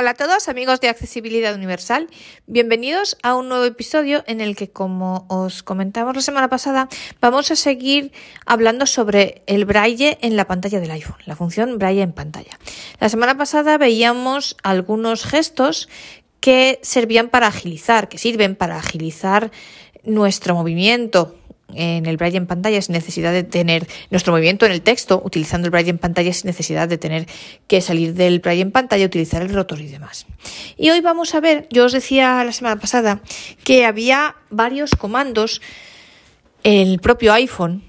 Hola a todos amigos de Accesibilidad Universal, bienvenidos a un nuevo episodio en el que como os comentamos la semana pasada vamos a seguir hablando sobre el braille en la pantalla del iPhone, la función braille en pantalla. La semana pasada veíamos algunos gestos que servían para agilizar, que sirven para agilizar nuestro movimiento en el braille en pantalla sin necesidad de tener nuestro movimiento en el texto, utilizando el braille en pantalla sin necesidad de tener que salir del braille en pantalla, utilizar el rotor y demás. Y hoy vamos a ver, yo os decía la semana pasada que había varios comandos en el propio iPhone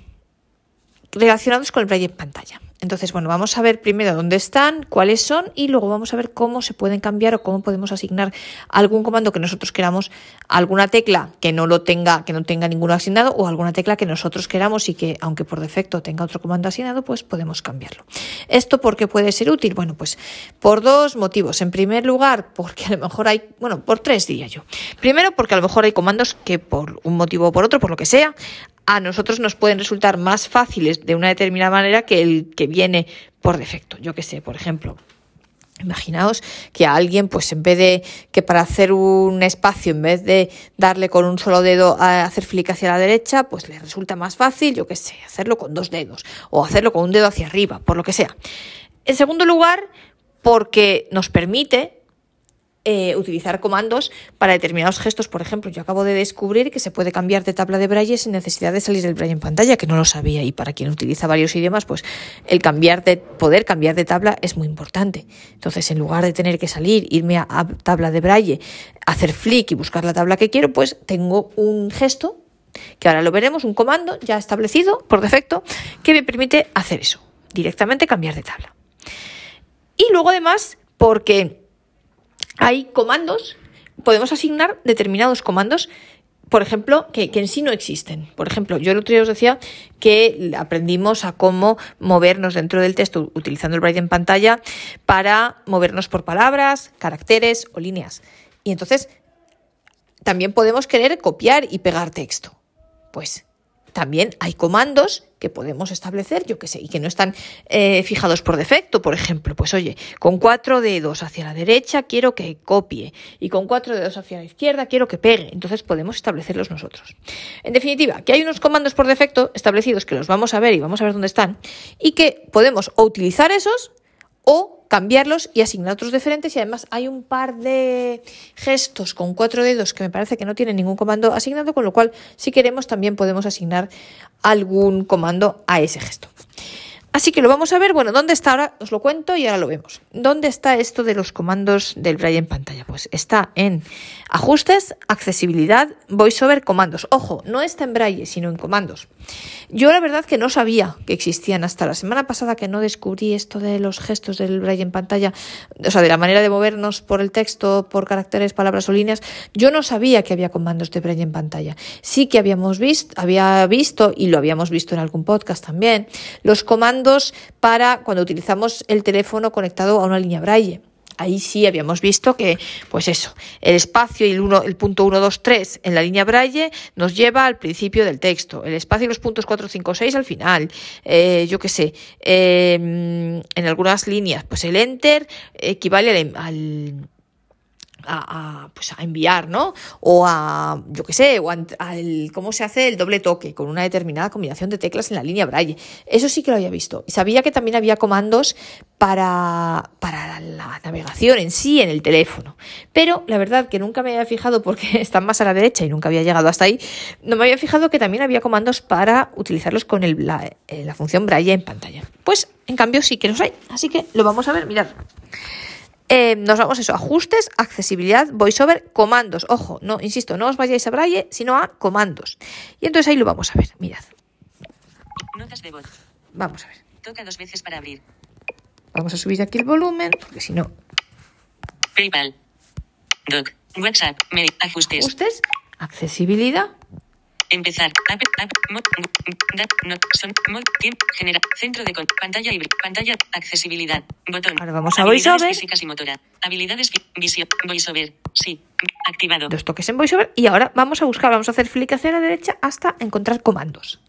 relacionados con el braille en pantalla. Entonces, bueno, vamos a ver primero dónde están, cuáles son y luego vamos a ver cómo se pueden cambiar o cómo podemos asignar algún comando que nosotros queramos, alguna tecla que no lo tenga, que no tenga ninguno asignado o alguna tecla que nosotros queramos y que aunque por defecto tenga otro comando asignado, pues podemos cambiarlo. ¿Esto por qué puede ser útil? Bueno, pues por dos motivos. En primer lugar, porque a lo mejor hay, bueno, por tres diría yo. Primero, porque a lo mejor hay comandos que por un motivo o por otro, por lo que sea, a nosotros nos pueden resultar más fáciles de una determinada manera que el que viene por defecto. Yo que sé, por ejemplo, Imaginaos que a alguien, pues en vez de que para hacer un espacio, en vez de darle con un solo dedo a hacer flick hacia la derecha, pues le resulta más fácil, yo que sé, hacerlo con dos dedos o hacerlo con un dedo hacia arriba, por lo que sea. En segundo lugar, porque nos permite eh, utilizar comandos para determinados gestos. Por ejemplo, yo acabo de descubrir que se puede cambiar de tabla de braille sin necesidad de salir del braille en pantalla, que no lo sabía. Y para quien utiliza varios idiomas, pues el cambiar de, poder cambiar de tabla es muy importante. Entonces, en lugar de tener que salir, irme a, a tabla de braille, hacer flick y buscar la tabla que quiero, pues tengo un gesto, que ahora lo veremos, un comando ya establecido por defecto, que me permite hacer eso, directamente cambiar de tabla. Y luego además, porque hay comandos, podemos asignar determinados comandos por ejemplo, que, en sí no existen. Por ejemplo, yo el otro día os decía que aprendimos a cómo movernos dentro del texto utilizando el braille en pantalla para movernos por palabras, caracteres o líneas. Y entonces también podemos querer copiar y pegar texto. Pues también hay comandos que podemos establecer, yo que sé, y que no están eh, fijados por defecto. Por ejemplo, pues oye, con cuatro dedos hacia la derecha quiero que copie y con cuatro dedos hacia la izquierda quiero que pegue. Entonces podemos establecerlos nosotros. En definitiva, que hay unos comandos por defecto establecidos que los vamos a ver y vamos a ver dónde están y que podemos o utilizar esos o cambiarlos y asignar otros diferentes y además hay un par de gestos con cuatro dedos que me parece que no tienen ningún comando asignado, con lo cual si queremos también podemos asignar algún comando a ese gesto. Así que lo vamos a ver. Bueno, ¿dónde está ahora? Os lo cuento y ahora lo vemos. ¿Dónde está esto de los comandos del braille en pantalla? Pues está en ajustes, accesibilidad, voiceover, comandos. Ojo, no está en braille, sino en comandos. Yo la verdad que no sabía que existían hasta la semana pasada que no descubrí esto de los gestos del braille en pantalla, o sea, de la manera de movernos por el texto, por caracteres, palabras o líneas. Yo no sabía que había comandos de braille en pantalla. Sí que habíamos visto, había visto y lo habíamos visto en algún podcast también, los comandos para cuando utilizamos el teléfono conectado a una línea braille. Ahí sí habíamos visto que, pues eso, el espacio y el, uno, el punto 1, 2, 3 en la línea braille nos lleva al principio del texto. El espacio y los puntos 4, 5, 6 al final. Eh, yo qué sé, em, en algunas líneas, pues el enter equivale al a, pues a enviar, ¿no? O a, yo qué sé, o a, cómo se hace el doble toque con una determinada combinación de teclas en la línea braille. Eso sí que lo había visto. Sabía que también había comandos para, para la navegación en sí, en el teléfono. Pero la verdad que nunca me había fijado, porque están más a la derecha y nunca había llegado hasta ahí, no me había fijado que también había comandos para utilizarlos con el, la, eh, la función braille en pantalla. Pues en cambio sí que los hay. Así que lo vamos a ver, mirad. Eh, nos vamos a eso, ajustes, accesibilidad, voiceover, comandos. Ojo, no, insisto, no os vayáis a braille, sino a comandos. Y entonces ahí lo vamos a ver, mirad. Notas de voz. Vamos a ver. Toca dos veces para abrir. Vamos a subir aquí el volumen, porque si no... PayPal. Doc. WhatsApp. Mail. Ajustes. Ajustes, accesibilidad, Empezar. App, app, mod, dat, not, son, mod, tiempo, genera, centro de pantalla y pantalla, accesibilidad, botón. Ahora vamos a VoiceOver. físicas y motora. Habilidades, vi- visión, voiceover, sí, activado. dos toques en VoiceOver y ahora vamos a buscar, vamos a hacer flick hacia la derecha hasta encontrar comandos.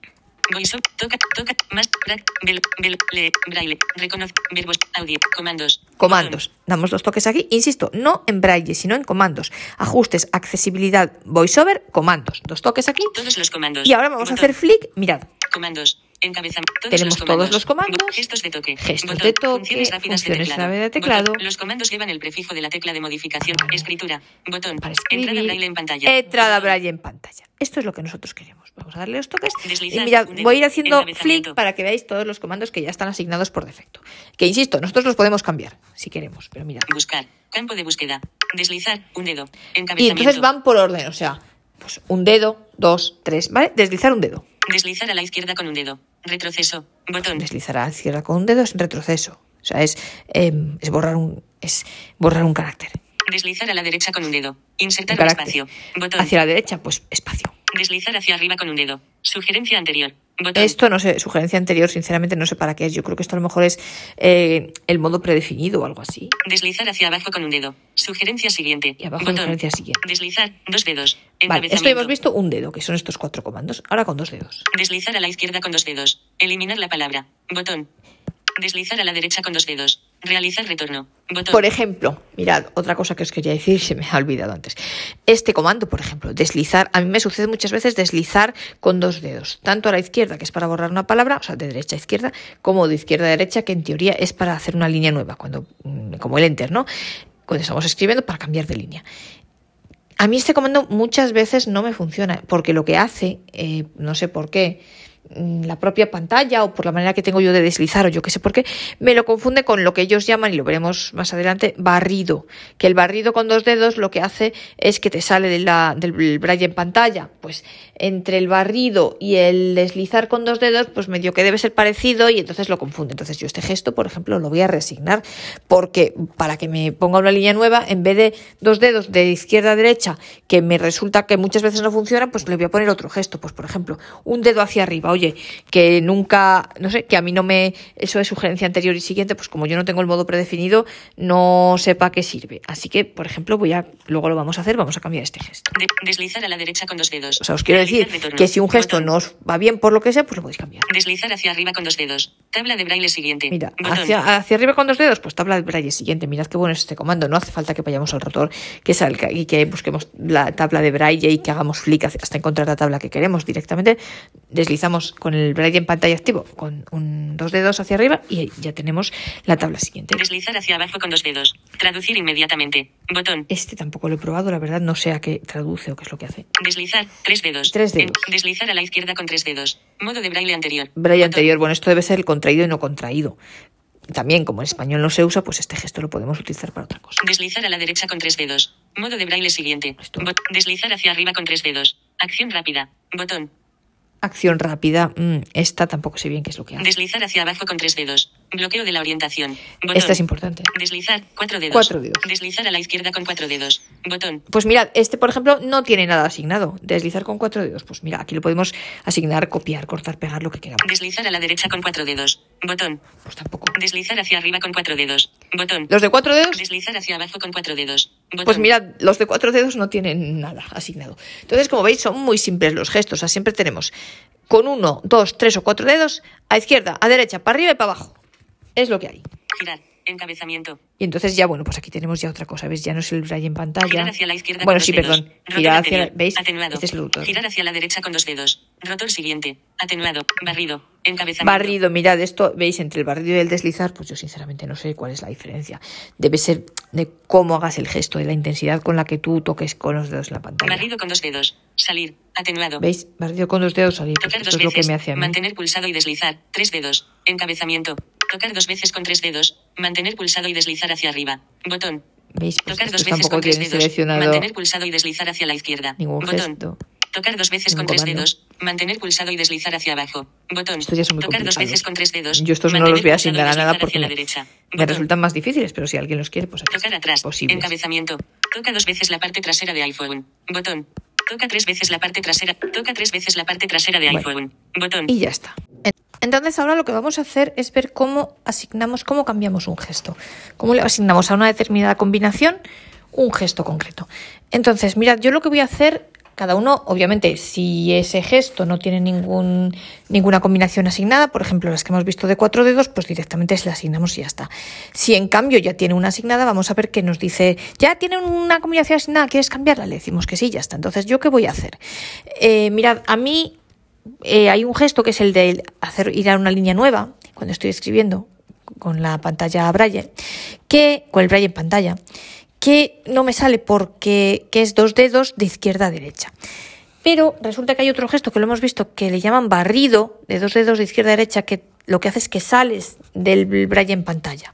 Voice toca, toca, más, brac, bel, bel, lee, braille, reconoce, verbos, audio, comandos. Comandos. Damos dos toques aquí. Insisto, no en braille, sino en comandos. Ajustes, accesibilidad, voiceover, comandos. Dos toques aquí. Todos los comandos. Y ahora vamos a Botón. hacer flick. Mirad. Comandos. Encabezamiento. Todos Tenemos los todos los comandos. Gestos de toque. Gestos Botón. de toque, Funciones rápidas funciones de teclado. de teclado. Botón. Los comandos llevan el prefijo de la tecla de modificación. Escritura. Botón. Para. Entrada braille en pantalla. Entrada braille en pantalla. Esto es lo que nosotros queremos. Vamos a darle los toques. Deslizar, y dedo, voy a ir haciendo flick para que veáis todos los comandos que ya están asignados por defecto. Que insisto, nosotros los podemos cambiar si queremos, pero mirad. Buscar. Campo de búsqueda. Deslizar. Un dedo. Y entonces van por orden, o sea, pues un dedo, dos, tres, ¿vale? Deslizar un dedo. Deslizar a la izquierda con un dedo. Retroceso. Botón. Deslizar a la izquierda con un dedo es retroceso. O sea, es, em, es borrar un es borrar un carácter. Deslizar a la derecha con un dedo. Insertar Un un espacio. Botón. Hacia la derecha, pues espacio. Deslizar hacia arriba con un dedo. Sugerencia anterior. Botón. Esto no sé, sugerencia anterior, sinceramente no sé para qué es. Yo creo que esto a lo mejor es eh, el modo predefinido o algo así. Deslizar hacia abajo con un dedo. Sugerencia siguiente. Y abajo Botón. sugerencia siguiente. Deslizar. Dos dedos. Vale, esto hemos visto un dedo, que son estos cuatro comandos. Ahora con dos dedos. Deslizar a la izquierda con dos dedos. Eliminar la palabra. Botón. Deslizar a la derecha con dos dedos. Realizar retorno. Por ejemplo, mirad, otra cosa que os quería decir, se me ha olvidado antes. Este comando, por ejemplo, deslizar, a mí me sucede muchas veces deslizar con dos dedos, tanto a la izquierda, que es para borrar una palabra, o sea, de derecha a izquierda, como de izquierda a derecha, que en teoría es para hacer una línea nueva, cuando, mm, como el enter, ¿no? Cuando estamos escribiendo para cambiar de línea. A mí este comando muchas veces no me funciona, porque lo que hace, eh, no sé por qué, la propia pantalla o por la manera que tengo yo de deslizar o yo qué sé por qué, me lo confunde con lo que ellos llaman, y lo veremos más adelante, barrido. Que el barrido con dos dedos lo que hace es que te sale del braille en pantalla. Pues entre el barrido y el deslizar con dos dedos, pues medio que debe ser parecido y entonces lo confunde. Entonces yo este gesto, por ejemplo, lo voy a resignar porque para que me ponga una línea nueva, en vez de dos dedos de izquierda a derecha, que me resulta que muchas veces no funciona, pues le voy a poner otro gesto. Pues por ejemplo, un dedo hacia arriba. Oye, que nunca, no sé, que a mí no me, eso es sugerencia anterior y siguiente, pues como yo no tengo el modo predefinido, no sepa qué sirve. Así que, por ejemplo, voy a, luego lo vamos a hacer, vamos a cambiar este gesto. De- deslizar a la derecha con dos dedos. O sea, os quiero decir que si un gesto no os va bien por lo que sea, pues lo podéis cambiar. Deslizar hacia arriba con dos dedos. Tabla de braille siguiente. Mira, hacia, hacia arriba con dos dedos, pues tabla de braille siguiente. Mirad qué bueno es este comando. No hace falta que vayamos al rotor que salga y que busquemos la tabla de braille y que hagamos flick hasta encontrar la tabla que queremos. Directamente deslizamos con el braille en pantalla activo con un, dos dedos hacia arriba y ya tenemos la tabla siguiente. Deslizar hacia abajo con dos dedos. Traducir inmediatamente. Botón. Este tampoco lo he probado, la verdad no sé a qué traduce o qué es lo que hace. Deslizar. Tres dedos. Tres dedos. En- deslizar a la izquierda con tres dedos. Modo de braille anterior. Braille Botón. anterior, bueno, esto debe ser el contraído y no contraído. También, como en español no se usa, pues este gesto lo podemos utilizar para otra cosa. Deslizar a la derecha con tres dedos. Modo de braille siguiente. Esto. Deslizar hacia arriba con tres dedos. Acción rápida. Botón. Acción rápida, mm, esta tampoco sé bien qué es lo que hace. Deslizar hacia abajo con tres dedos. Bloqueo de la orientación. Botón. Esta es importante. Deslizar. Cuatro dedos. Cuatro dedos. Deslizar a la izquierda con cuatro dedos. Botón. Pues mirad, este por ejemplo no tiene nada asignado. Deslizar con cuatro dedos. Pues mira, aquí lo podemos asignar, copiar, cortar, pegar, lo que queramos. Deslizar a la derecha con cuatro dedos. Botón. Pues tampoco. Deslizar hacia arriba con cuatro dedos. Botón. Los de cuatro dedos, Deslizar hacia abajo con cuatro dedos. Botón. pues mirad, los de cuatro dedos no tienen nada asignado. Entonces, como veis, son muy simples los gestos. O sea, siempre tenemos con uno, dos, tres o cuatro dedos, a izquierda, a derecha, para arriba y para abajo. Es lo que hay. Girar. Encabezamiento. Y entonces ya, bueno, pues aquí tenemos ya otra cosa, ¿ves? Ya no es el braille en pantalla. Girar hacia la izquierda bueno, con sí, dos dedos. perdón. Girar hacia. ¿veis? Atenuado. Este es el rotor. Girar hacia la derecha con dos dedos. Rotor siguiente. Atenuado. Barrido. Encabezamiento. Barrido, mirad esto, veis, entre el barrido y el deslizar, pues yo sinceramente no sé cuál es la diferencia. Debe ser de cómo hagas el gesto, de la intensidad con la que tú toques con los dedos la pantalla. Barrido con dos dedos. Salir. Atenuado. ¿Veis? Barrido con dos dedos salir. Pues Tocar esto dos es lo que me hace a mí. Mantener pulsado y deslizar. Tres dedos. Encabezamiento. Tocar dos veces con tres dedos. Mantener pulsado y deslizar hacia arriba. Botón. ¿Veis? Pues Tocar dos veces con tres dedos. Mantener pulsado y deslizar hacia la izquierda. ningún Botón. gesto. Tocar dos veces con tres dedos. Mantener pulsado y deslizar hacia abajo. Botón. Estos ya son muy Tocar dos veces con tres dedos. Yo estos no los voy a asignar nada porque hacia la derecha. me Botón. resultan más difíciles, pero si alguien los quiere, pues aquí Tocar atrás. posibles. Encabezamiento. Toca dos veces la parte trasera de iPhone. Botón. Toca tres veces la parte trasera. Toca tres veces la parte trasera de Bueno. iPhone. Botón. Y ya está. Entonces ahora lo que vamos a hacer es ver cómo asignamos, cómo cambiamos un gesto. Cómo le asignamos a una determinada combinación un gesto concreto. Entonces, mirad, yo lo que voy a hacer Cada uno, obviamente, si ese gesto no tiene ningún, ninguna combinación asignada, por ejemplo, las que hemos visto de cuatro dedos, pues directamente se la asignamos y ya está. Si en cambio ya tiene una asignada, vamos a ver que nos dice, ya tiene una combinación asignada, ¿quieres cambiarla? Le decimos que sí, ya está. Entonces, ¿yo qué voy a hacer? Eh, mirad, a mí eh, hay un gesto que es el de hacer ir a una línea nueva cuando estoy escribiendo con la pantalla braille, que con el braille en pantalla, que no me sale porque que es dos dedos de izquierda a derecha. Pero resulta que hay otro gesto que lo hemos visto que le llaman barrido de dos dedos de izquierda a derecha que lo que hace es que sales del braille en pantalla.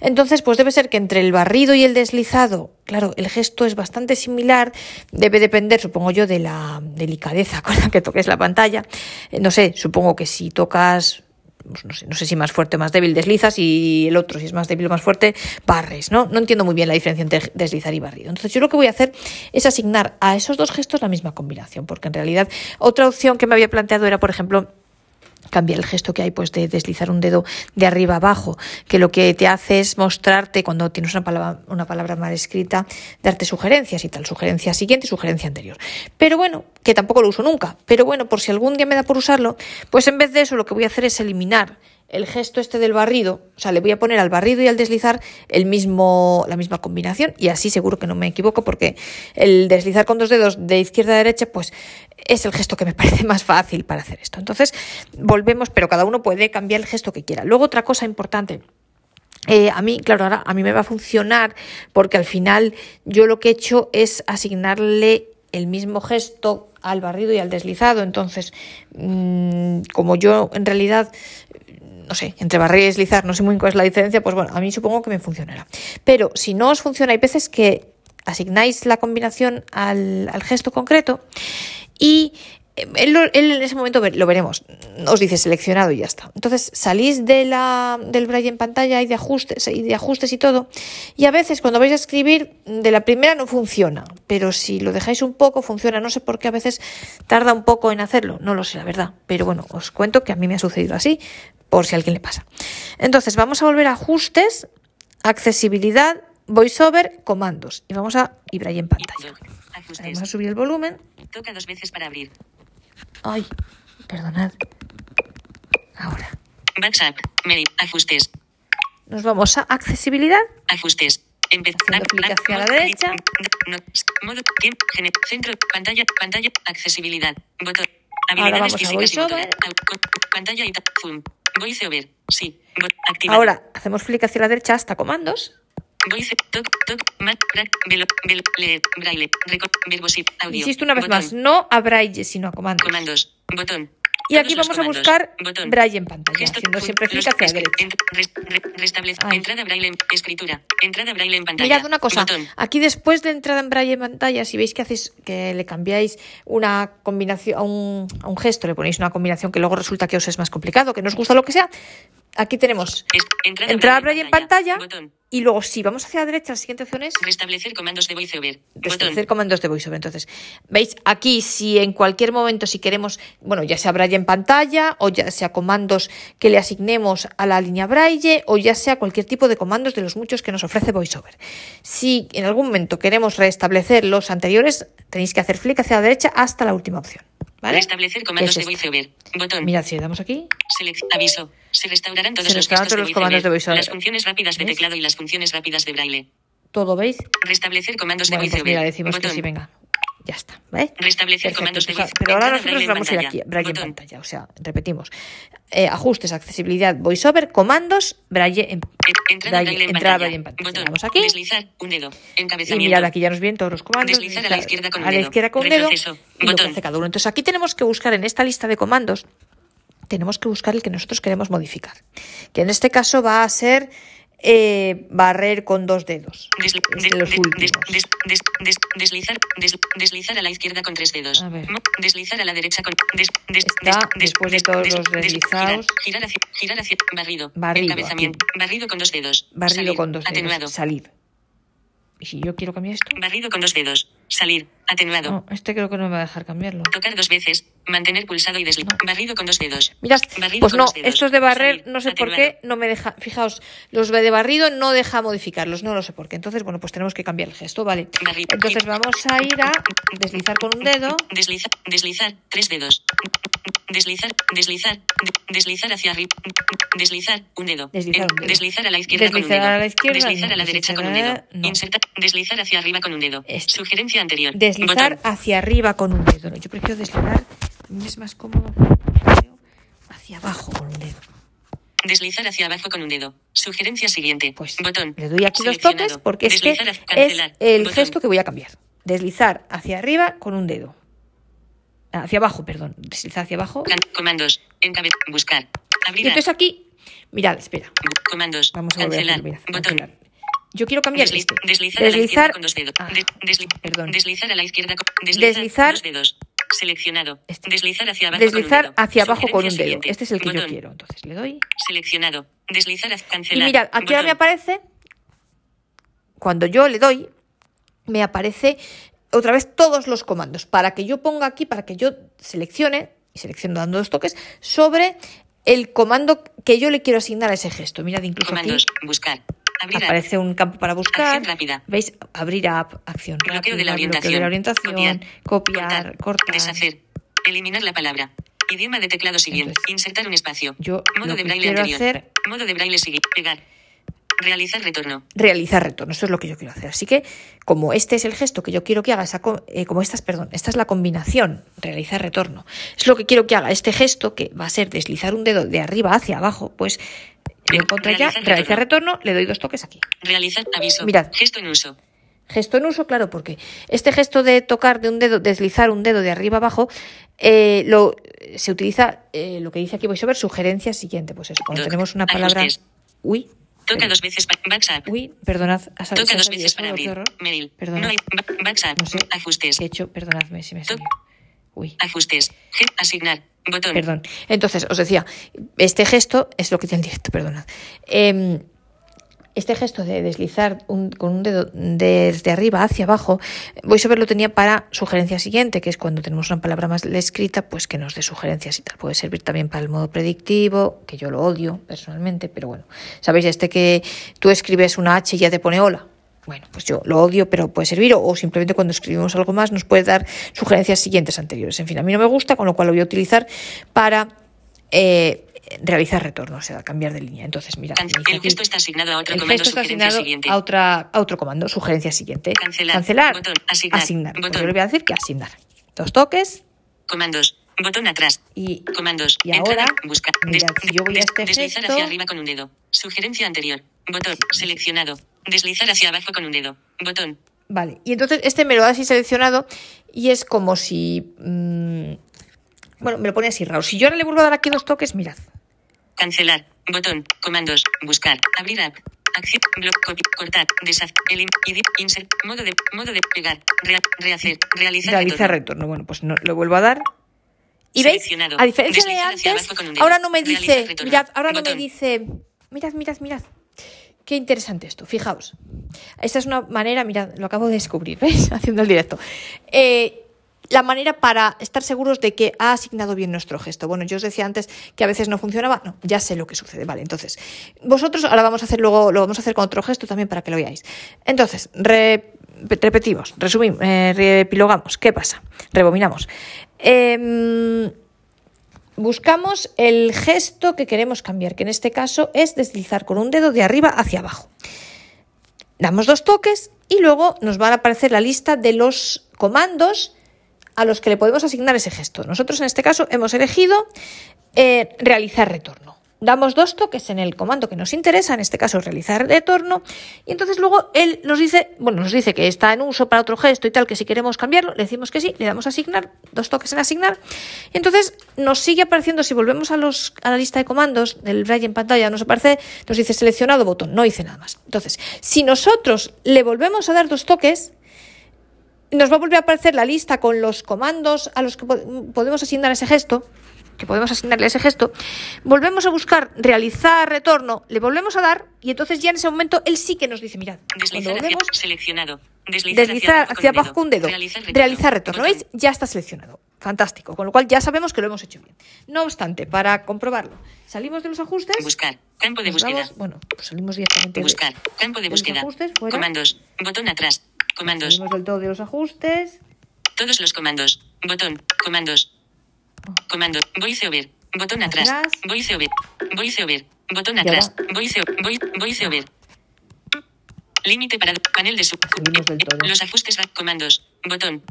Entonces, pues debe ser que entre el barrido y el deslizado, claro, el gesto es bastante similar, debe depender, supongo yo, de la delicadeza con la que toques la pantalla. Eh, no sé, supongo que si tocas pues no sé, no sé, si más fuerte o más débil deslizas y el otro, si es más débil o más fuerte, barres, ¿no? No entiendo muy bien la diferencia entre deslizar y barrido. Entonces yo lo que voy a hacer es asignar a esos dos gestos la misma combinación, porque en realidad otra opción que me había planteado era, por ejemplo, cambiar el gesto que hay pues de deslizar un dedo de arriba abajo, que lo que te hace es mostrarte cuando tienes una palabra, una palabra mal escrita, darte sugerencias y tal, sugerencia siguiente sugerencia anterior. Pero bueno, que tampoco lo uso nunca, pero bueno, por si algún día me da por usarlo, pues en vez de eso lo que voy a hacer es eliminar el gesto este del barrido, o sea, le voy a poner al barrido y al deslizar el mismo, la misma combinación y así seguro que no me equivoco porque el deslizar con dos dedos de izquierda a derecha, pues es el gesto que me parece más fácil para hacer esto. Entonces, volvemos, pero cada uno puede cambiar el gesto que quiera. Luego, otra cosa importante. Eh, a mí, claro, ahora a mí me va a funcionar porque al final yo lo que he hecho es asignarle el mismo gesto al barrido y al deslizado. Entonces, mm, como yo en realidad no sé, entre barrer y deslizar, no sé muy cuál es la diferencia, pues bueno, a mí supongo que me funcionará. Pero si no os funciona, hay veces que asignáis la combinación al gesto concreto y él, en ese momento lo veremos, os dice seleccionado y ya está. Entonces salís de la, del braille en pantalla y de ajustes y de ajustes y todo. Y a veces cuando vais a escribir de la primera no funciona, pero si lo dejáis un poco funciona. No sé por qué a veces tarda un poco en hacerlo, no lo sé la verdad. Pero bueno, os cuento que a mí me ha sucedido así, por si a alguien le pasa. Entonces vamos a volver a ajustes, accesibilidad, voiceover, comandos. Y vamos a y braille en pantalla. Vamos a subir el volumen. Toca dos veces para abrir. Ay, perdonad. Ahora. WhatsApp. Mail. Ajustes. Nos vamos a accesibilidad. Ajustes. Empezar. clic hacia la derecha. modo. Centro. Pantalla. Pantalla. Accesibilidad. Botón. Habilidades físicas y. Pantalla y zoom. VoiceOver. Sí. Ahora hacemos clic hacia la derecha hasta comandos. Voice, toc, toc, mat, crack, velo, velo, leer, braille, record, verbosip, audio. Insisto una vez botón. más, no a braille, sino a comandos. Comandos, botón. Y aquí vamos comandos, a buscar botón. braille en pantalla, Gesto, haciendo siempre clic hacia derecha. Restablece, entrada braille en escritura, entrada braille en pantalla. Mirad una cosa, botón. aquí después de entrada en braille en pantalla, si veis que hacéis que le cambiáis una combinación a un, a un gesto, le ponéis una combinación que luego resulta que os es más complicado, que no os gusta lo que sea, aquí tenemos entrada, entrada braille en pantalla, en pantalla y luego si vamos hacia la derecha, la siguiente opción es restablecer comandos de voiceover. Restablecer botón. comandos de voiceover. Entonces, veis aquí si en cualquier momento si queremos, bueno, ya sea braille en pantalla o ya sea comandos que le asignemos a la línea braille o ya sea cualquier tipo de comandos de los muchos que nos ofrece voiceover. Si en algún momento queremos restablecer los anteriores, tenéis que hacer clic hacia la derecha hasta la última opción. ¿Vale? Restablecer comandos de VoiceOver. Botón. Mirad, si le damos aquí. Select aviso. Se restaurarán todos Se los, todos los comandos de VoiceOver. Las funciones rápidas de teclado y las funciones rápidas de braille. ¿Todo veis? Restablecer comandos bueno, de pues VoiceOver. mira, decimos Botón. que sí, venga. Ya está, ¿vale? Restablecer Perfecto, comandos de pues, VoiceOver. Pero ahora nosotros vamos a ir aquí, braille en pantalla. O sea, repetimos. Eh, ajustes, accesibilidad, voiceover, comandos, braille en, En- Entrada braille, en entrada braille en pantalla. Botón. Vamos aquí. Deslizar un dedo. Y Encabezamiento. mirad, aquí ya nos vienen todos los comandos. Deslizar a la izquierda con un a la dedo. izquierda con un dedo. Retroceso. Y lo que Botón. hace cada uno. Entonces aquí tenemos que buscar en esta lista de comandos, tenemos que buscar el que nosotros queremos modificar. Que en este caso va a ser eh, barrer con dos dedos. Desli- Es de- de los des- des- des- deslizar, des- deslizar a la izquierda con tres dedos. A ver. Deslizar a la derecha con. des- des- Está des- des- después de des- todos des- los des- deslizados. Girar, girar hacia, girar hacia. Barrido. Barrido. Barrido con dos dedos. Barrido Salir, con dos dedos. Atenuado. Salir. Y si yo quiero cambiar esto, Barrido con dos dedos. Salir. Atenuado. No, este creo que no me va a dejar cambiarlo. Tocar dos veces. Mantener pulsado y deslizar. Barrido con dos dedos. Mirad, Barrido pues con no, dos dedos. estos de barrer, Salir. no sé por qué, no me deja. Fijaos, los de barrido no deja modificarlos, no lo sé por qué. Entonces, bueno, pues tenemos que cambiar el gesto, ¿vale? Entonces vamos a ir a deslizar con un dedo. Deslizar, deslizar, tres dedos. Deslizar, deslizar, de- deslizar hacia arriba. Deslizar, un dedo. Deslizar un dedo. Deslizar a la izquierda con un dedo. a la izquierda, Deslizar a la no. derecha con un dedo. no. Insertar, deslizar hacia arriba con un dedo. Este. Sugerencia anterior. Deslizar hacia arriba con un dedo. Yo prefiero deslizar, es más cómodo hacia abajo con un dedo. Deslizar hacia abajo con un dedo. Sugerencia siguiente. Pues Botón. le doy aquí los toques porque es que es el Botón. gesto que voy a cambiar. Deslizar hacia arriba con un dedo. Hacia abajo, perdón. Deslizar hacia abajo. Comandos. Buscar. Y Abrir. entonces aquí, mirad, espera. Comandos. Vamos a volver a Cancelar. hacer, mirad, Botón. cancelar. Yo quiero cambiar Desliz- este. deslizar, a la izquierda con dos dedos. ah, De- desli- perdón. Deslizar a la izquierda con deslizar, Deslizar- dos dedos. Seleccionado. Este. Deslizar hacia abajo con un Deslizar dedo. hacia abajo con un dedo. Este es el que yo quiero. Entonces le doy. Seleccionado. Deslizar hacia Y cancelar. mirad, aquí ahora me aparece, cuando yo le doy, me aparece otra vez todos los comandos para que yo ponga aquí, para que yo seleccione, y selecciono dando dos toques, sobre el comando que yo le quiero asignar a ese gesto. Mirad, incluso Comandos. aquí Buscar. Abrir. app. aparece un campo para buscar. ¿Veis? Abrir app, acción Bloqueo rápida, de la orientación. de la orientación, copiar, Cortar. cortar. Deshacer. Eliminar la palabra. Idioma de teclado siguiente. Entonces, Insertar un espacio. yo Modo lo de braille quiero anterior. hacer- Modo de braille siguiente. Pegar. Realizar retorno. realizar retorno. Eso es lo que yo quiero hacer. Así que, como este es el gesto que yo quiero que haga, esa eh, como estas, perdón, esta es la combinación, realizar retorno. Es lo que quiero que haga este gesto, que va a ser deslizar un dedo de arriba hacia abajo, pues lo encontré ya, Realizar realizar retorno, le doy dos toques aquí. Aviso. Mirad. Gesto en uso. Gesto en uso, claro, porque este gesto de tocar de un dedo, deslizar un dedo de arriba abajo, eh, lo, se utiliza, eh, lo que dice aquí VoiceOver, sugerencia siguiente. Pues eso, cuando Doc. tenemos una palabra... Ajustes. Uy, Toca dos veces para WhatsApp. uy, perdonad, Toca dos veces para abrir. Mail. Perdonad. No hay WhatsApp. No sé. Ajustes. ¿Qué he hecho? Perdonadme si me. Uy. Ajustes. Asignar. Botón. Perdón. Entonces, os decía, este gesto es lo que tiene el directo, perdonad. Em, este gesto de deslizar un- con un dedo desde arriba hacia abajo, VoiceOver lo tenía para sugerencia siguiente, que es cuando tenemos una palabra más escrita, pues que nos dé sugerencias y tal. Puede servir también para el modo predictivo, que yo lo odio personalmente, pero bueno. ¿Sabéis este que tú escribes una H y ya te pone hola? Bueno, pues yo lo odio, pero puede servir, o, o simplemente cuando escribimos algo más nos puede dar sugerencias siguientes anteriores. En fin, a mí no me gusta, con lo cual lo voy a utilizar para eh, realizar retorno, o sea, cambiar de línea. Entonces, mira, El gesto está asignado a otro el comando. gesto está siguiente. a, otra, a otro comando, sugerencia siguiente. Cancelar. Botón. Asignar. Pues Botón. yo le voy a decir que asignar. Dos toques Comandos. Botón atrás. y Comandos. Y Entrada. ahora, Busca. mirad, si yo voy a este deslizar gesto- hacia arriba con un dedo. Sugerencia anterior. Botón. Seleccionado. Deslizar hacia abajo con un dedo. Botón. Vale, y entonces este me lo da así seleccionado y es como si... mm, bueno, me lo pone así raro. Si yo ahora le vuelvo a dar aquí dos toques, mirad. Cancelar. Botón. Comandos. Buscar. Abrir app. Acción. Block. Copy. Cortar. Deshacer. Insert. Modo de. Modo de. Pegar. Rehacer. Realizar. Realizar retorno. retorno. Bueno, pues no, lo vuelvo a dar. Y veis, a diferencia de antes, ahora no me dice, mirad, ahora no me dice, mirad, mirad, mirad. Qué interesante esto, fijaos. Esta es una manera, mirad, lo acabo de descubrir, ¿veis? Haciendo el directo. Eh, la manera para estar seguros de que ha asignado bien nuestro gesto. Bueno, yo os decía antes que a veces no funcionaba. No, ya sé lo que sucede. Vale, entonces, vosotros ahora vamos a hacer luego, lo vamos a hacer con otro gesto también para que lo veáis. Entonces, re- repetimos, resumimos, eh, repilogamos. ¿Qué pasa? Rebobinamos. Em, buscamos el gesto que queremos cambiar, que en este caso es deslizar con un dedo de arriba hacia abajo. Damos dos toques y luego nos va a aparecer la lista de los comandos a los que le podemos asignar ese gesto. Nosotros en este caso hemos elegido eh, realizar retorno. Damos dos toques en el comando que nos interesa, en este caso realizar retorno, y entonces luego él nos dice, bueno, nos dice que está en uso para otro gesto y tal, que si queremos cambiarlo, le decimos que sí, le damos a asignar, dos toques en asignar, y entonces nos sigue apareciendo, si volvemos a, los, a la lista de comandos del braille en pantalla, nos aparece, nos dice seleccionado botón, no dice nada más. Entonces, si nosotros le volvemos a dar dos toques, nos va a volver a aparecer la lista con los comandos a los que po- podemos asignar ese gesto. Que podemos asignarle ese gesto, volvemos a buscar realizar retorno, le volvemos a dar y entonces ya en ese momento él sí que nos dice, mirad, cuando Deslizar hacia seleccionado. Deslizar, deslizar hacia abajo con un dedo, Realizar realizar retorno. ¿veis? Ya está seleccionado. Fantástico, con lo cual ya sabemos que lo hemos hecho bien. No obstante, para comprobarlo, salimos de los ajustes. Buscar. Campo de búsqueda. vamos- bueno, pues salimos directamente de- Buscar. Campo de de los búsqueda. ajustes. Comandos. Botón atrás. Comandos. Salimos del todo de los ajustes. Todos los comandos. Botón. Comandos. Comandos. VoiceOver. Botón atrás. VoiceOver. VoiceOver. Botón atrás. VoiceOver. Límite para panel de todo. Los ajustes. Comandos. Botón.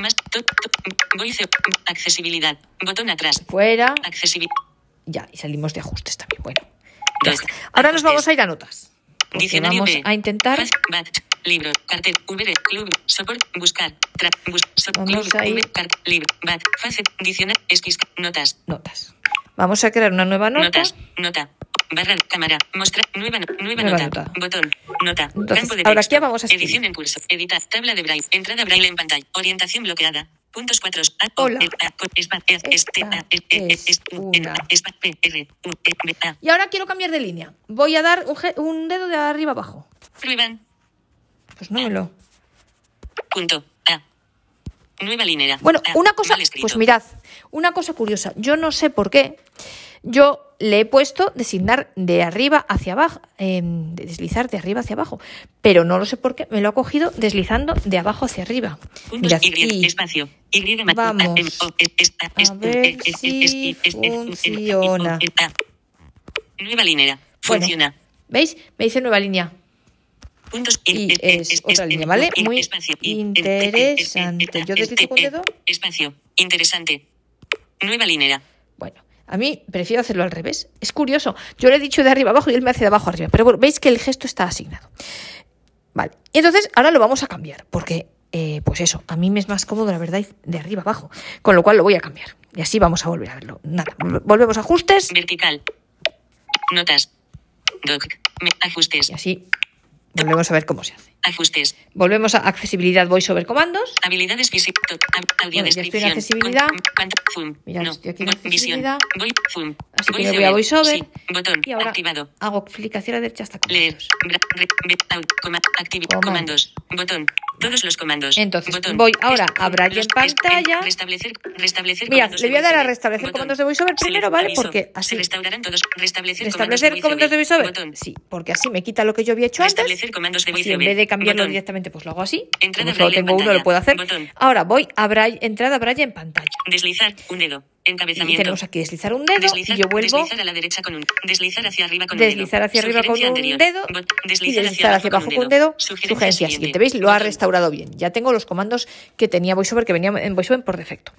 Más. Voice. Accesibilidad. Botón atrás. Fuera. Accesibilidad. Ya, y salimos de ajustes también. Bueno. Ahora nos vamos a ir a notas. Diccionario vamos a intentar. Libro, cartel, VR, club, support, buscar, tra, bus, so- club, a ir. V, cart, libro, bat, facet, diccionario, esquis, notas, Notas. Vamos a crear una nueva nota. notas, nota, barra, cámara, mostrar, nueva, nueva, Nueva nota, nota. botón, nota, Entonces, campo de ahora texto, aquí vamos a escribir. edición en curso, editar, tabla de braille, entrada braille en pantalla, orientación bloqueada, puntos cuatro, a, o, Hola. Y ahora quiero cambiar de línea. Voy a dar un, un dedo de arriba abajo. prueban, Pues no me lo. punto, a, nueva linera, Bueno, A, una cosa, pues mirad, una cosa curiosa. Yo no sé por qué. Yo le he puesto designar de arriba hacia abajo, em, de deslizar de arriba hacia abajo, pero no lo sé por qué. Me lo ha cogido deslizando de abajo hacia arriba. Mirad, Y, espacio. Vamos. a, em, ver e, si funciona. Nueva. Bueno, Funciona. ¿Veis? Me dice nueva línea. Puntos y es otra línea, ¿vale? Muy interesante. Yo deslizo con dedo. Espacio. Interesante. Nueva linera. Bueno, a mí prefiero hacerlo al revés. Es curioso. Yo le he dicho de arriba abajo y él me hace de abajo arriba. Pero bueno, veis que el gesto está asignado. Vale. Y entonces ahora lo vamos a cambiar. Porque, eh, pues eso, a mí me es más cómodo, la verdad, de arriba abajo. Con lo cual lo voy a cambiar. Y así vamos a volver a verlo. Nada, vol- volvemos a ajustes. Vertical. Notas. Doc. Ajustes. Y así volvemos a ver cómo se hace. Ajustes. Volvemos a accesibilidad, sobre comandos. Habilidades visibles. Audio Bueno, ya estoy en descripción. accesibilidad. Zoom. No. estoy aquí en accesibilidad. Voy. Zoom. Así que voy a VoiceOver. Sí. Botón. Y ahora Activado. hago clic hacia la derecha hasta Leer. comandos. Re- coma- activi- Comandos. Botón. Todos los comandos. Entonces, Botón. voy ahora a Braille en pantalla. Restablecer. Restablecer. Mirad, comandos le voy a dar a VoiceOver. restablecer Botón. comandos de VoiceOver primero, ¿vale? Porque así- Se restaurarán todos. Restablecer, ¿Restablecer comandos de VoiceOver? Botón. Sí, porque así me quita lo que yo había hecho antes. Restablecer comandos de VoiceOver. Cambiarlo Botón. directamente, pues lo hago así. Entrada Como solo braille en tengo uno, lo puedo hacer. Botón. Ahora voy a braille, entrada braille en pantalla. Deslizar. Un dedo. Encabezamiento. tenemos aquí deslizar un dedo Deslizar, y yo vuelvo deslizar a la derecha con un deslizar hacia arriba con deslizar un dedo. hacia arriba con Sugerencia un anterior. dedo Bot- y deslizar, deslizar hacia abajo con un dedo. Sugerencia siguiente. ¿Veis? Lo ha restaurado bien. Ya tengo los comandos que tenía VoiceOver, que venía en VoiceOver por defecto.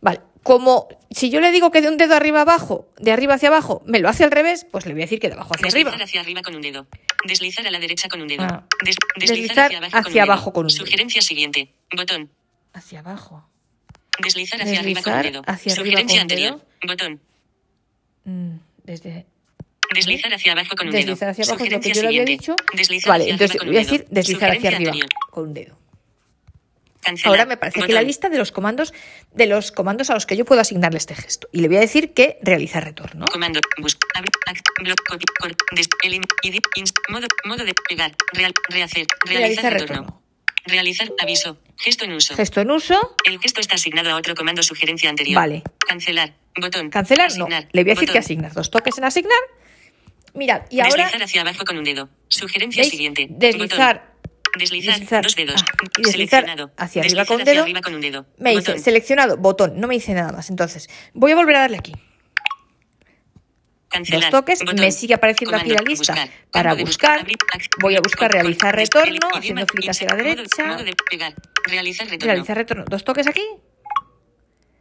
Vale, como si yo le digo que de un dedo arriba abajo, de arriba hacia abajo, me lo hace al revés, pues le voy a decir que de abajo hacia Deslizar arriba. hacia arriba con un dedo. Deslizar a la derecha con un dedo. Ah. Des- Deslizar hacia abajo con un dedo. Sugerencia siguiente. Botón. Hacia abajo. Deslizar hacia arriba con un Deslizar dedo. hacia Sugerencia con anterior. Botón. Mm, Desde Deslizar hacia abajo con un deslizar dedo. hacia abajo es lo que Sugerencia yo le había dicho. Deslizar Vale, hacia entonces voy a decir deslizar hacia Sugerencia arriba anterior. con un dedo. Cancelar. Ahora me parece que la Botón. lista de los comandos de los comandos a los que yo puedo asignarle este gesto. Y le voy a decir que realiza retorno. Comando, bus, abrir, act, block, copy, cort, des, elim, edit, inst, modo, modo de pegar, real, rehacer, realizar Realizar retorno. retorno. Realizar aviso, gesto en uso. Gesto en uso. El gesto está asignado a otro comando sugerencia anterior. Vale. Cancelar, botón. Cancelar, no. asignar, Le voy a decir botón. que asignar. Dos toques en asignar. Mirad, y ahora Deslizar hacia abajo con un dedo. Sugerencia ¿veis? siguiente. deslizar. Deslizar, deslizar, dos dedos. ah, y deslizar Seleccionado. hacia arriba Deslizar con hacia dedo. arriba con un dedo. Me dice seleccionado, botón. No me dice nada más. Entonces, voy a volver a darle aquí. Cancelar, Dos toques. botón. Me sigue apareciendo aquí la Comando, lista. buscar, Para buscar, ac- voy a buscar realizar retorno, haciendo clic hacia la insert, modo de- derecha. modo de pegar. Realizar retorno. Realizar retorno. Dos toques aquí.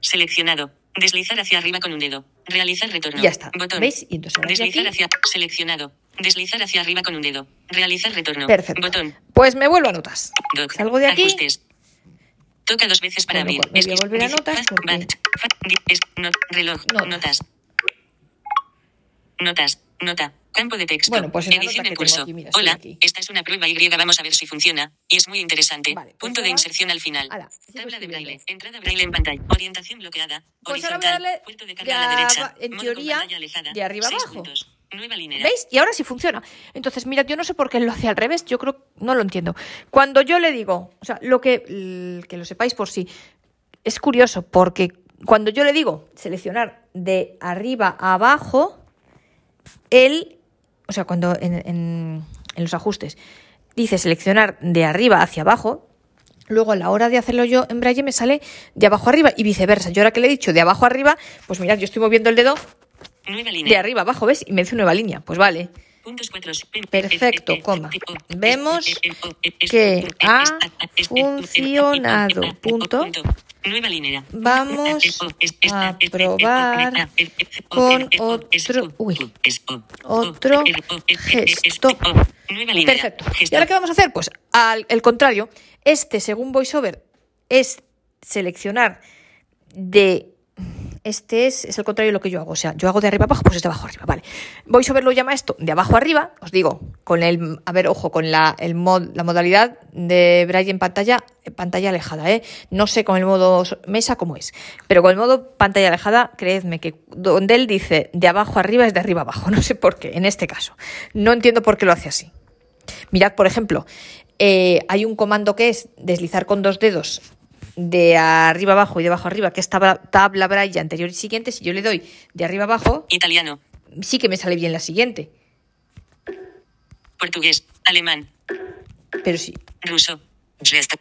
Seleccionado. Deslizar hacia arriba con un dedo. Realizar retorno. Ya está. Botón. ¿Veis? Y entonces Deslizar aquí- hacia. Seleccionado. Deslizar hacia arriba con un dedo. Realizar retorno. Perfecto. Botón. Pues me vuelvo a notas. Doc. Salgo de aquí. Ajustes. Toca dos veces para lo abrir. cual me voy a volver a notas porque- reloj. Notas. Notas. Notas. Nota. Campo de texto. Bueno, pues Edición en curso. aquí, mira, estoy Hola, esta es una prueba Y. Vamos a ver si funciona. Y es muy interesante. Vale, pues Punto de inserción al final. Tabla de braille. Entrada braille en pantalla. Orientación bloqueada. Pues ahora voy horizontal. a darle Puerto de carga a la derecha. en teoría, alejada. de arriba abajo. puntos. Nueva línea. ¿Veis? Y ahora sí funciona. Entonces, mira, yo no sé por qué lo hace al revés. Yo creo, no lo entiendo. Cuando yo le digo, o sea, lo que, que lo sepáis por sí, es curioso porque cuando yo le digo seleccionar de arriba a abajo, él, o sea, cuando en, en- en los ajustes dice seleccionar de arriba hacia abajo, luego a la hora de hacerlo yo en braille me sale de abajo arriba y viceversa. Yo ahora que le he dicho de abajo arriba, pues mirad, yo estoy moviendo el dedo de arriba abajo, ¿ves? Y me dice nueva línea. Pues vale. Perfecto, coma. Vemos que ha funcionado. Punto. Nueva línea. Vamos a probar con otro- uy, otro gesto. Perfecto. ¿Y ahora qué vamos a hacer? Pues al el contrario. Este, según VoiceOver, es seleccionar de. Este es, es el contrario de lo que yo hago. O sea, yo hago de arriba abajo, pues es de abajo arriba. Vale. VoiceOver lo llama esto de abajo arriba. Os digo, con el. A ver, ojo, con la, el mod, la modalidad de Braille en pantalla, en pantalla alejada, ¿eh? No sé con el modo mesa cómo es. Pero con el modo pantalla alejada, creedme que donde él dice de abajo arriba es de arriba abajo. No sé por qué, en este caso. No entiendo por qué lo hace así. Mirad, por ejemplo, eh, hay un comando que es deslizar con dos dedos de arriba abajo y de abajo arriba, que es tabla, tabla braille anterior y siguiente. Si yo le doy de arriba abajo, Italiano. sí que me sale bien la siguiente. Portugués. Alemán. Pero sí, Ruso.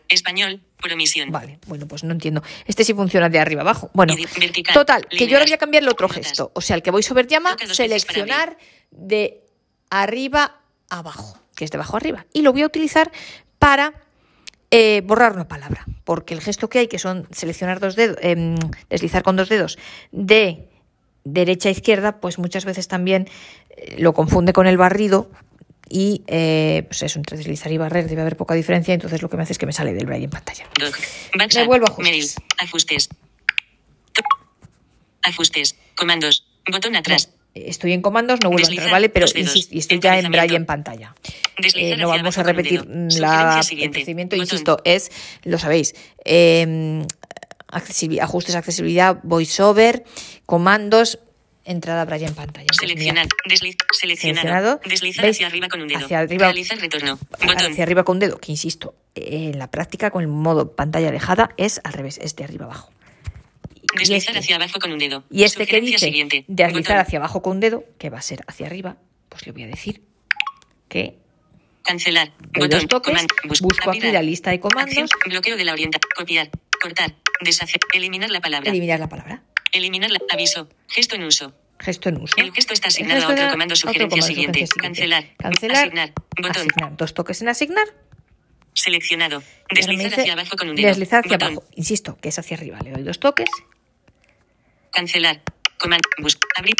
Español. Promisión. vale, bueno, pues no entiendo. Este sí funciona de arriba abajo. Bueno, vertical, total, que yo ahora voy a cambiarle otro notas. gesto. O sea, el que VoiceOver llama seleccionar de arriba abajo, que es de abajo arriba. Y lo voy a utilizar para eh, borrar una palabra, porque el gesto que hay, que son seleccionar dos dedos, em, deslizar con dos dedos de derecha a izquierda, pues muchas veces también eh, lo confunde con el barrido y eh, pues eso, entre deslizar y barrer debe haber poca diferencia, entonces lo que me hace es que me sale del braille en pantalla. Doc. Me vuelvo a ajustes. Mail. Ajustes. Ajustes. Comandos. Botón atrás. Estoy en comandos, no vuelvo a entrar, ¿vale? Pero insisto, y estoy ya en braille en pantalla. Eh, no vamos a repetir la, el siguiente. procedimiento, insisto, es, lo sabéis, eh, ajustes, accesibilidad, voiceover, comandos, entrada braille en pantalla. Seleccionar. Desliz, seleccionado. Deslizar hacia arriba con un dedo. Hacia arriba. Realizar retorno. Botón. hacia arriba con un dedo, que insisto, en la práctica con el modo pantalla alejada es al revés, es de arriba abajo. Deslizar este- hacia abajo con un dedo. Y este que dice siguiente. deslizar Botón. hacia abajo con un dedo, que va a ser hacia arriba, pues le voy a decir que Cancelar. doy Botón. toques, Coman- bus- busco aquí la lista de comandos, Acción. Bloqueo de la orienta. Copiar. Cortar. Deshacer. Eliminar la palabra. eliminar la palabra, Eliminar la. Aviso. Gesto en uso. gesto en uso. El gesto está asignado gesto a otro comando. otro Sugerencia comando, siguiente. sugerencia Cancelar. Cancelar, Asignar. Botón. asignar, dos toques en asignar, Seleccionado. Deslizar hacia abajo con un dedo. deslizar hacia Botón. abajo, insisto, que es hacia arriba, le doy dos toques, Cancelar. Comando. Bus. Abrir.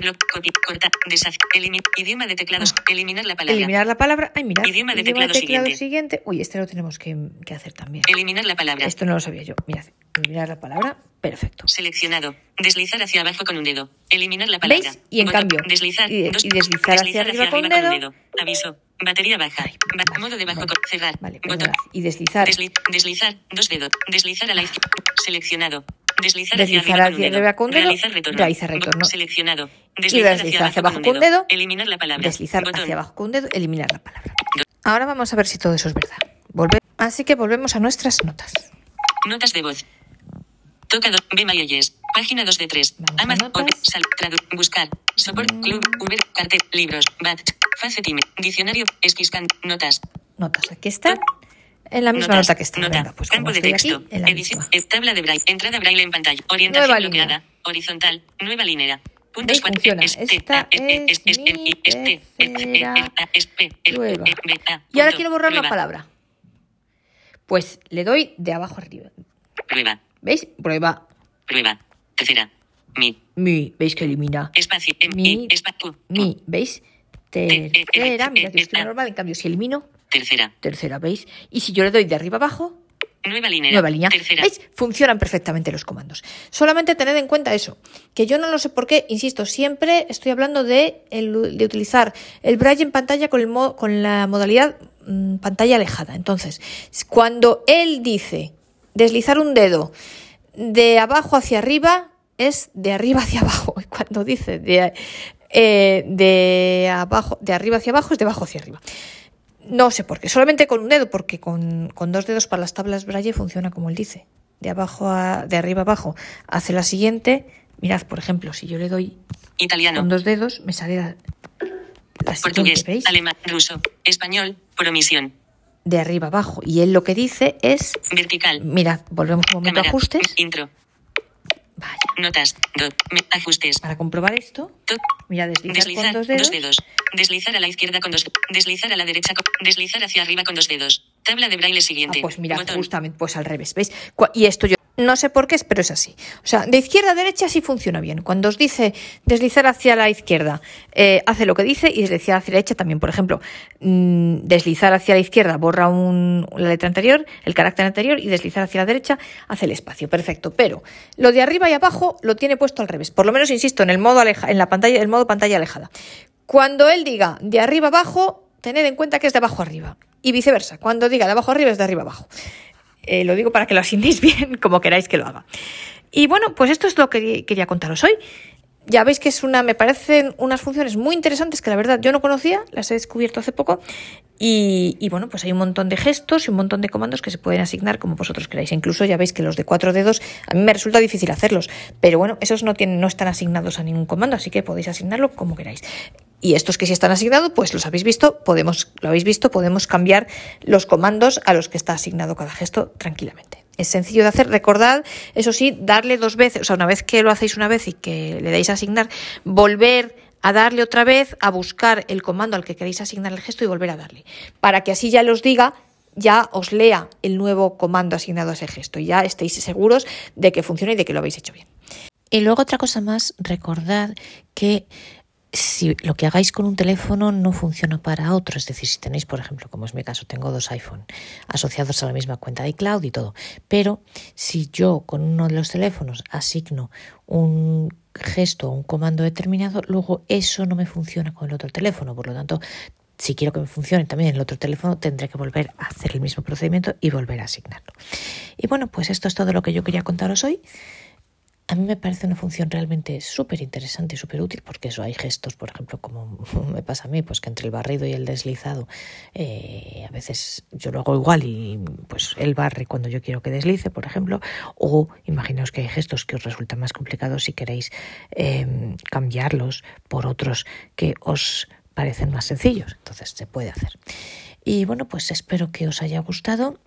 Block. Copy. Cortar. Deshacer. Eliminar. Idioma de teclados. Eliminar la palabra. eliminar la palabra, ay mira, Idioma de teclado siguiente, uy, este lo tenemos que, que hacer también, Eliminar la palabra. esto no lo sabía yo, mirad, eliminar la palabra, perfecto. Seleccionado. Deslizar hacia abajo con un dedo. Eliminar la palabra. ¿Veis? Y en Botón. cambio, Deslizar. y de- dos- y deslizar hacia arriba con dedo. Aviso. Batería baja. Ay, Ba- vale, modo de bajo. vale, cerrar. Vale, Botón. perdonad, y deslizar, Desli- deslizar. Dos dedos. Deslizar a la izquierda. Seleccionado. Deslizar, Deslizar hacia arriba con un dedo. Realizar retorno. Realizar retorno. Seleccionado. y Deslizar, hacia abajo con un dedo, Eliminar la palabra. deslizar Botón. hacia abajo con un dedo, eliminar la palabra. Ahora vamos a ver si todo eso es verdad. Volve- Así que volvemos a nuestras notas. Notas de voz. Toca do, B Mayelles. Página 2 de 3. Vamos a Amazon. Sal, tradu, buscar. Support. Club. Uber. Cartel. Libros. Bat. Facetime. Diccionario. Esquiscan. Notas. Notas, aquí están. En la misma Notas. nota que está. Nota. Venga, pues Campo de texto. aquí, en la Edición. misma. eh, Tabla de braille. Entrada braille en pantalla. Orientación Nueva bloqueada. línea. Horizontal. Nueva línea. Puntos Funciona. Esta es mi este, este, tercera eh, a, este, eh, prueba. eh, B, A, Y ahora quiero borrar una palabra. Pues le doy de abajo arriba. Prueba. ¿Veis? Prueba. Prueba. Tercera. Mi. Mi. ¿Veis que elimina? Espacio. Mi. Mi. ¿Veis? eh, Tercera. eh, Mira, yo eh, escribo eh, normal. En cambio, si elimino, Tercera. tercera, ¿veis? Y si yo le doy de arriba abajo, Nueva línea. Nueva línea. Tercera. ¿Veis? Funcionan perfectamente los comandos. Solamente tened en cuenta eso, que yo no lo sé por qué, insisto, siempre estoy hablando de, el- de utilizar el braille en pantalla con, el mo- con la modalidad mm, pantalla alejada. Entonces, cuando él dice deslizar un dedo de abajo hacia arriba, es de arriba hacia abajo. Y cuando dice de, eh, de, abajo, de arriba hacia abajo, es de abajo hacia arriba. No sé por qué, solamente con un dedo, porque con, con dos dedos para las tablas braille funciona como él dice. De abajo a, de arriba a abajo hace la siguiente. Mirad, por ejemplo, si yo le doy Italiano. con dos dedos, me sale la, Portugués. ¿veis? Alemán. Ruso. Español. Promisión. De arriba abajo. Y él lo que dice es, Vertical. mirad, volvemos un momento a ajustes. Intro. Vaya, Notas. Dot. Me- ajustes. para comprobar esto, Tot. mira, deslizar, Deslizar. con dos dedos. Deslizar a la izquierda con dos. Deslizar a la derecha con. Deslizar hacia arriba con dos dedos. Tabla de braille Ah, siguiente. pues mira, Botón. justamente, pues al revés, ¿veis? Y esto yo no sé por qué, pero es así. O sea, de izquierda a derecha sí funciona bien. Cuando os dice deslizar hacia la izquierda, eh, hace lo que dice y deslizar hacia la derecha también. Por ejemplo, mm, deslizar hacia la izquierda borra un- la letra anterior, el carácter anterior, y deslizar hacia la derecha hace el espacio. Perfecto. Pero lo de arriba y abajo lo tiene puesto al revés. Por lo menos, insisto, en el modo aleja, en la pantalla, el modo pantalla alejada. Cuando él diga de arriba abajo, tened en cuenta que es de abajo arriba. Y viceversa. Cuando diga de abajo arriba es de arriba abajo. Eh, lo digo para que lo asignéis bien, como queráis que lo haga. Y bueno, pues esto es lo que quería contaros hoy. Ya veis que es una, me parecen unas funciones muy interesantes que la verdad yo no conocía, las he descubierto hace poco. Y, y bueno, pues hay un montón de gestos y un montón de comandos que se pueden asignar como vosotros queráis. Incluso ya veis que los de cuatro dedos a mí me resulta difícil hacerlos, pero bueno, esos no tienen, no están asignados a ningún comando, así que podéis asignarlo como queráis. Y estos que sí están asignados, pues los habéis visto, podemos, lo habéis visto, podemos cambiar los comandos a los que está asignado cada gesto tranquilamente. Es sencillo de hacer. Recordad, eso sí, darle dos veces, o sea, una vez que lo hacéis una vez y que le dais a asignar, volver a darle otra vez, a buscar el comando al que queréis asignar el gesto y volver a darle. Para que así ya los diga, ya os lea el nuevo comando asignado a ese gesto y ya estéis seguros de que funciona y de que lo habéis hecho bien. Y luego otra cosa más, recordad que si lo que hagáis con un teléfono no funciona para otro, es decir, si tenéis, por ejemplo, como es mi caso, tengo dos iPhone asociados a la misma cuenta de iCloud y todo, pero si yo con uno de los teléfonos asigno un gesto o un comando determinado, luego eso no me funciona con el otro teléfono, por lo tanto, si quiero que me funcione también el otro teléfono, tendré que volver a hacer el mismo procedimiento y volver a asignarlo. Y bueno, pues esto es todo lo que yo quería contaros hoy. A mí me parece una función realmente súper interesante y súper útil porque eso hay gestos, por ejemplo, como me pasa a mí, pues que entre el barrido y el deslizado eh, a veces yo lo hago igual y pues él barre cuando yo quiero que deslice, por ejemplo, o imaginaos que hay gestos que os resultan más complicados si queréis eh, cambiarlos por otros que os parecen más sencillos, entonces se puede hacer. Y bueno, pues espero que os haya gustado.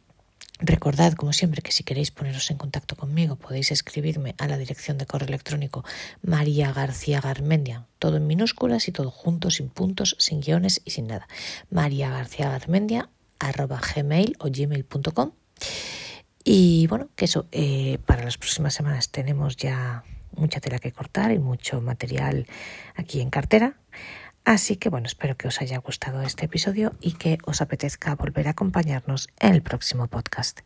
Recordad, como siempre, que si queréis poneros en contacto conmigo podéis escribirme a la dirección de correo electrónico María García Garmendia, todo en minúsculas y todo junto, sin puntos, sin guiones y sin nada. María García Garmendia arroba gmail o gmail.com y bueno, que eso, eh, para las próximas semanas tenemos ya mucha tela que cortar y mucho material aquí en cartera. Así que bueno, espero que os haya gustado este episodio y que os apetezca volver a acompañarnos en el próximo podcast.